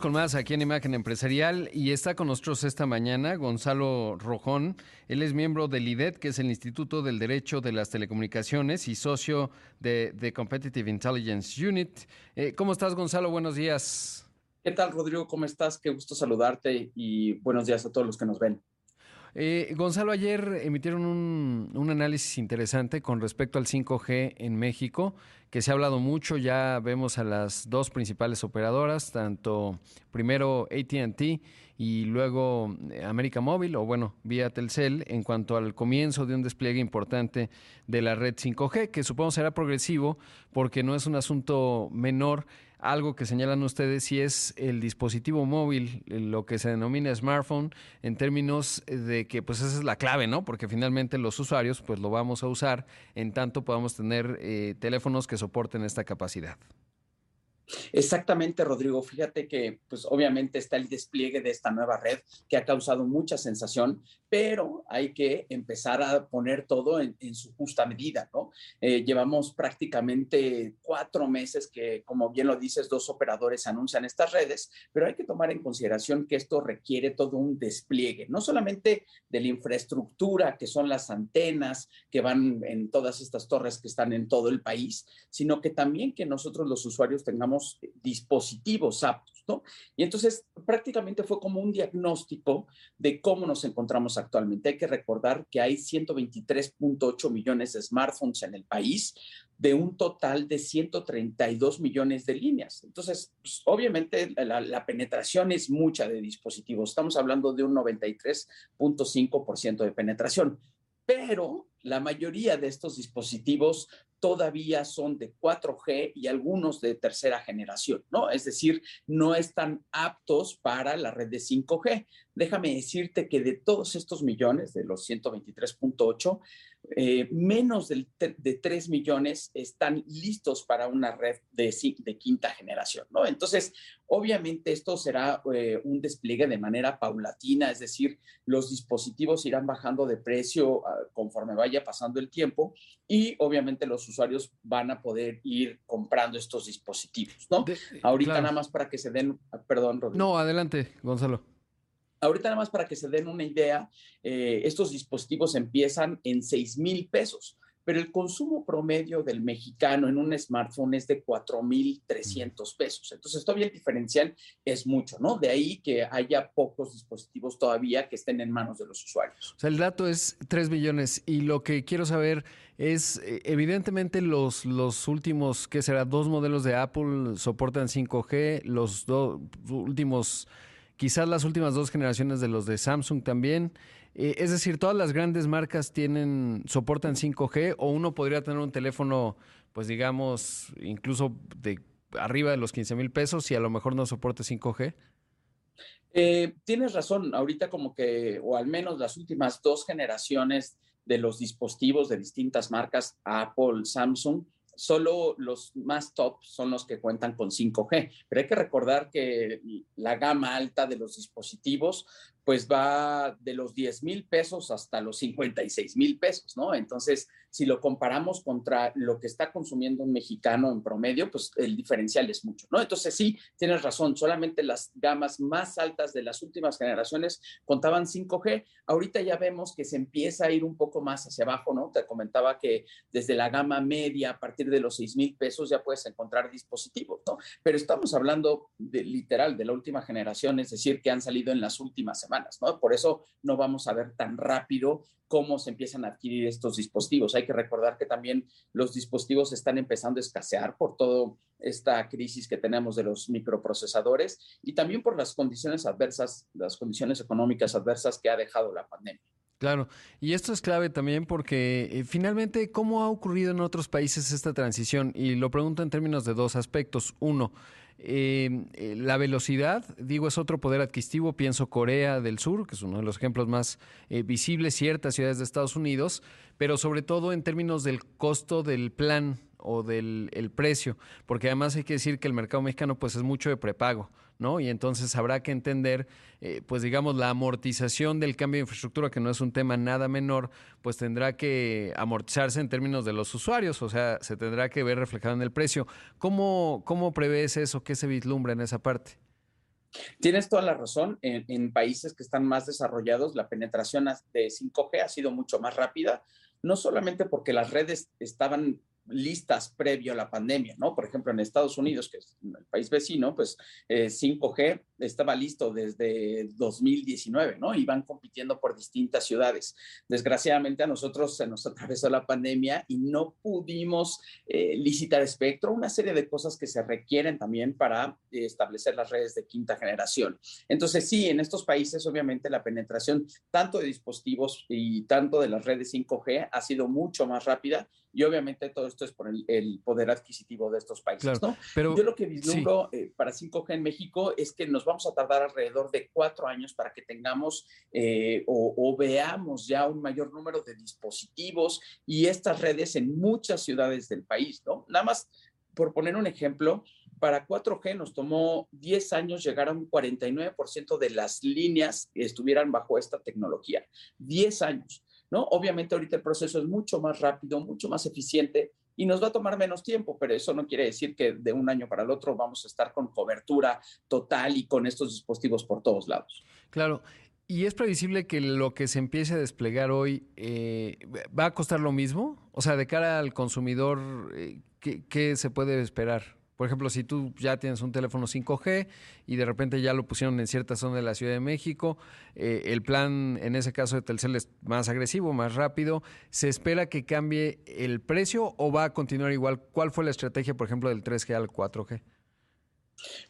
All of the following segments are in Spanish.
con más aquí en Imagen Empresarial y está con nosotros esta mañana Gonzalo Rojón. Él es miembro del IDET, que es el Instituto del Derecho de las Telecomunicaciones y socio de The Competitive Intelligence Unit. Eh, ¿Cómo estás, Gonzalo? Buenos días. ¿Qué tal, Rodrigo? ¿Cómo estás? Qué gusto saludarte y buenos días a todos los que nos ven. Eh, Gonzalo, ayer emitieron un, un, análisis interesante con respecto al 5G en México, que se ha hablado mucho, ya vemos a las dos principales operadoras, tanto primero ATT y luego eh, América Móvil, o bueno, vía Telcel, en cuanto al comienzo de un despliegue importante de la red 5G, que supongo será progresivo porque no es un asunto menor algo que señalan ustedes si es el dispositivo móvil, lo que se denomina smartphone, en términos de que pues esa es la clave, ¿no? Porque finalmente los usuarios pues lo vamos a usar en tanto podamos tener eh, teléfonos que soporten esta capacidad. Exactamente, Rodrigo. Fíjate que, pues obviamente está el despliegue de esta nueva red que ha causado mucha sensación, pero hay que empezar a poner todo en, su justa medida, ¿no? Eh, llevamos prácticamente cuatro meses que, como bien lo dices, dos operadores anuncian estas redes, pero hay que tomar en consideración que esto requiere todo un despliegue, no solamente de la infraestructura, que son las antenas que van en todas estas torres que están en todo el país, sino que también que nosotros los usuarios tengamos dispositivos aptos, ¿no? Y entonces prácticamente fue como un diagnóstico de cómo nos encontramos actualmente. Hay que recordar que hay 123.8 millones de smartphones en el país, de un total de 132 millones de líneas. Entonces, pues, obviamente la, la, penetración es mucha de dispositivos. Estamos hablando de un 93.5% de penetración. Pero la mayoría de estos dispositivos todavía son de 4G y algunos de tercera generación, ¿no? Es decir, no están aptos para la red de 5G. Déjame decirte que de todos estos millones, de los 123.8, eh, menos de, de 3 millones están listos para una red de, de quinta generación, ¿no? Entonces, obviamente esto será eh, un despliegue de manera paulatina, es decir, los dispositivos irán bajando de precio uh, conforme vaya pasando el tiempo y obviamente los usuarios van a poder ir comprando estos dispositivos, ¿no? De, Ahorita claro. nada más para que se den, perdón, Rodrigo. No, adelante, Gonzalo. Ahorita nada más para que se den una idea, eh, estos dispositivos empiezan en 6 mil pesos pero el consumo promedio del mexicano en un smartphone es de 4.300 pesos. Entonces, todavía el diferencial es mucho, ¿no? De ahí que haya pocos dispositivos todavía que estén en manos de los usuarios. O sea, el dato es 3 millones y lo que quiero saber es, eh, evidentemente, los, los últimos, ¿qué será? Dos modelos de Apple soportan 5G, los dos últimos, quizás las últimas dos generaciones de los de Samsung también. Eh, es decir, todas las grandes marcas tienen, soportan 5G o uno podría tener un teléfono, pues digamos, incluso de arriba de los 15 mil pesos y a lo mejor no soporte 5G. Eh, tienes razón, ahorita como que, o al menos las últimas dos generaciones de los dispositivos de distintas marcas, Apple, Samsung, solo los más top son los que cuentan con 5G, pero hay que recordar que la gama alta de los dispositivos pues va de los 10 mil pesos hasta los 56 mil pesos, ¿no? Entonces, si lo comparamos contra lo que está consumiendo un mexicano en promedio, pues el diferencial es mucho, ¿no? Entonces, sí, tienes razón, solamente las gamas más altas de las últimas generaciones contaban 5G. Ahorita ya vemos que se empieza a ir un poco más hacia abajo, ¿no? Te comentaba que desde la gama media, a partir de los 6 mil pesos, ya puedes encontrar dispositivos, ¿no? Pero estamos hablando de literal de la última generación, es decir, que han salido en las últimas semanas, Por eso no vamos a ver tan rápido cómo se empiezan a adquirir estos dispositivos. Hay que recordar que también los dispositivos están empezando a escasear por toda esta crisis que tenemos de los microprocesadores y también por las condiciones adversas, las condiciones económicas adversas que ha dejado la pandemia. Claro, y esto es clave también porque eh, finalmente, ¿cómo ha ocurrido en otros países esta transición? Y lo pregunto en términos de dos aspectos. Uno, eh, eh, la velocidad, digo, es otro poder adquisitivo. Pienso Corea del Sur, que es uno de los ejemplos más eh, visibles, ciertas ciudades de Estados Unidos, pero sobre todo en términos del costo del plan o del el precio, porque además hay que decir que el mercado mexicano pues es mucho de prepago. ¿no? Y entonces habrá que entender, eh, pues digamos, la amortización del cambio de infraestructura, que no es un tema nada menor, pues tendrá que amortizarse en términos de los usuarios, o sea, se tendrá que ver reflejado en el precio. ¿Cómo, cómo prevés eso? ¿Qué se vislumbra en esa parte? Tienes toda la razón. En, en, países que están más desarrollados, la penetración de 5G ha sido mucho más rápida, no solamente porque las redes estaban listas previo a la pandemia, ¿no? Por ejemplo, en Estados Unidos, que es el país vecino, pues 5G eh, estaba listo desde 2019, ¿no? Iban compitiendo por distintas ciudades. Desgraciadamente a nosotros se nos atravesó la pandemia y no pudimos eh, licitar espectro, una serie de cosas que se requieren también para eh, establecer las redes de quinta generación. Entonces, sí, en estos países obviamente la penetración tanto de dispositivos y tanto de las redes 5G ha sido mucho más rápida y obviamente todo esto es por el, poder adquisitivo de estos países, ¿no? Pero, Yo lo que vislumbro eh, para 5G en México es que nos vamos a tardar alrededor de cuatro años para que tengamos eh, o, veamos ya un mayor número de dispositivos y estas redes en muchas ciudades del país, ¿no? Nada más, por poner un ejemplo, para 4G nos tomó 10 años llegar a un 49% de las líneas que estuvieran bajo esta tecnología. 10 años. ¿No? Obviamente ahorita el proceso es mucho más rápido, mucho más eficiente y nos va a tomar menos tiempo, pero eso no quiere decir que de un año para el otro vamos a estar con cobertura total y con estos dispositivos por todos lados. Claro. ¿Y es previsible que lo que se empiece a desplegar hoy eh, va a costar lo mismo? O sea, de cara al consumidor, eh, ¿qué se puede esperar? Por ejemplo, si tú ya tienes un teléfono 5G y de repente ya lo pusieron en cierta zona de la Ciudad de México, eh, el plan en ese caso de Telcel es más agresivo, más rápido. ¿Se espera que cambie el precio o va a continuar igual? ¿Cuál fue la estrategia, por ejemplo, del 3G al 4G?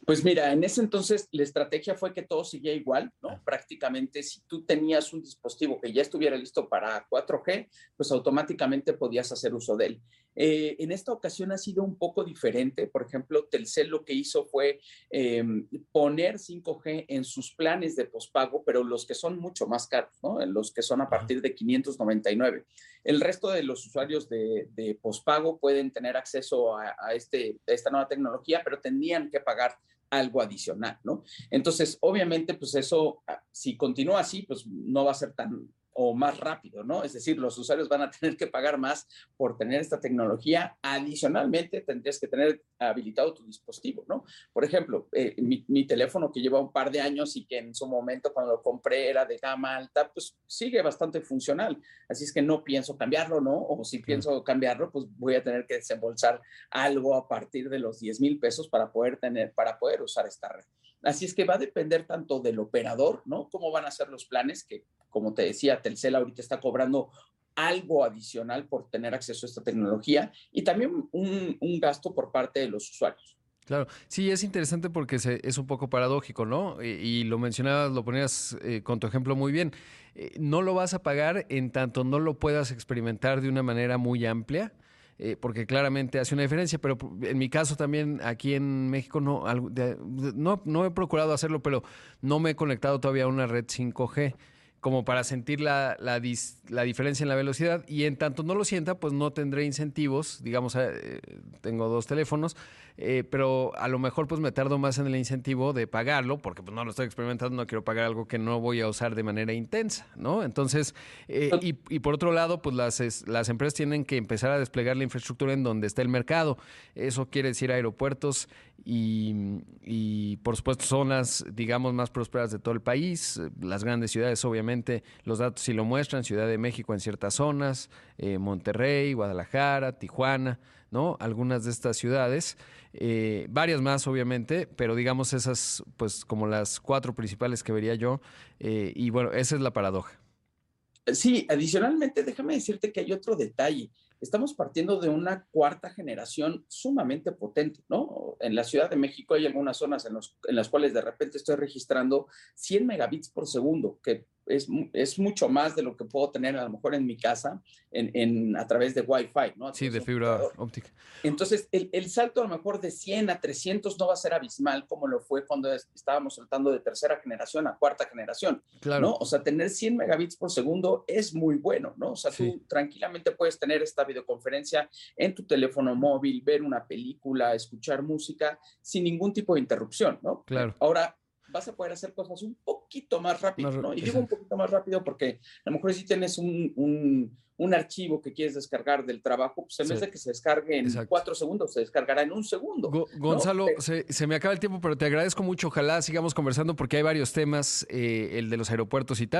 Pues mira, en ese entonces la estrategia fue que todo seguía igual, ¿no? Ah. Prácticamente si tú tenías un dispositivo que ya estuviera listo para 4G, pues automáticamente podías hacer uso de él. Eh, en esta ocasión ha sido un poco diferente. Por ejemplo, Telcel lo que hizo fue em, poner 5G en sus planes de pospago, pero los que son mucho más caros, ¿no? Los que son a partir de 599. El resto de los usuarios de, de pospago pueden tener acceso a, este, a esta nueva tecnología, pero tendrían que pagar algo adicional, ¿no? Entonces, obviamente, pues eso, ah, si continúa así, pues no va a ser tan, o más rápido, ¿no? Es decir, los usuarios van a tener que pagar más por tener esta tecnología. Adicionalmente, tendrías que tener habilitado tu dispositivo, ¿no? Por ejemplo, eh, mi, teléfono que lleva un par de años y que en su momento cuando lo compré era de gama alta, pues sigue bastante funcional. Así es que no pienso cambiarlo, ¿no? O si pienso cambiarlo, pues voy a tener que desembolsar algo a partir de los 10 mil pesos para poder tener, para poder usar esta red. Así es que va a depender tanto del operador, ¿no? Cómo van a ser los planes, que como te decía, Telcel ahorita está cobrando algo adicional por tener acceso a esta tecnología y también un, gasto por parte de los usuarios. Claro, sí, es interesante porque es un poco paradójico, ¿no? Y, lo mencionabas, lo ponías eh, con tu ejemplo muy bien. Eh, no lo vas a pagar en tanto no lo puedas experimentar de una manera muy amplia eh, porque claramente hace una diferencia, pero en mi caso también aquí en México no, no, no he procurado hacerlo, pero no me he conectado todavía a una red 5G como para sentir la, la, diferencia en la velocidad y en tanto no lo sienta, pues no tendré incentivos, digamos, eh, tengo dos teléfonos, eh, pero a lo mejor pues me tardo más en el incentivo de pagarlo, porque pues no lo estoy experimentando, no quiero pagar algo que no voy a usar de manera intensa, ¿no? Entonces, eh, y, y, por otro lado, pues las, las empresas tienen que empezar a desplegar la infraestructura en donde está el mercado. Eso quiere decir aeropuertos y, y por supuesto zonas, digamos, más prósperas de todo el país, las grandes ciudades, obviamente, los datos sí lo muestran, Ciudad de México en ciertas zonas, eh, Monterrey, Guadalajara, Tijuana, ¿no? Algunas de estas ciudades, eh, varias más obviamente, pero digamos esas pues como las cuatro principales que vería yo, eh, y bueno, esa es la paradoja. Sí, adicionalmente déjame decirte que hay otro detalle. Estamos partiendo de una cuarta generación sumamente potente, ¿no? En la Ciudad de México hay algunas zonas en, los, en las cuales de repente estoy registrando 100 megabits por segundo, que es, es, mucho más de lo que puedo tener a lo mejor en mi casa en, en a través de Wi-Fi, ¿no? Sí, de fibra óptica. Entonces, el, el, salto a lo mejor de 100 a 300 no va a ser abismal como lo fue cuando estábamos saltando de tercera generación a cuarta generación, claro. ¿no? O sea, tener 100 megabits por segundo es muy bueno, ¿no? O sea, tú tranquilamente puedes tener esta videoconferencia en tu teléfono móvil, ver una película, escuchar música sin ningún tipo de interrupción, ¿no? Claro. Ahora, vas a poder hacer cosas un poquito más rápido, ¿no? Y digo un poquito más rápido porque a lo mejor si tienes un, un, un archivo que quieres descargar del trabajo, pues en vez de que se descargue en cuatro segundos, se descargará en un segundo. Gonzalo, se, se, me acaba el tiempo, pero te agradezco mucho. Ojalá sigamos conversando porque hay varios temas, eh, el de los aeropuertos y tal.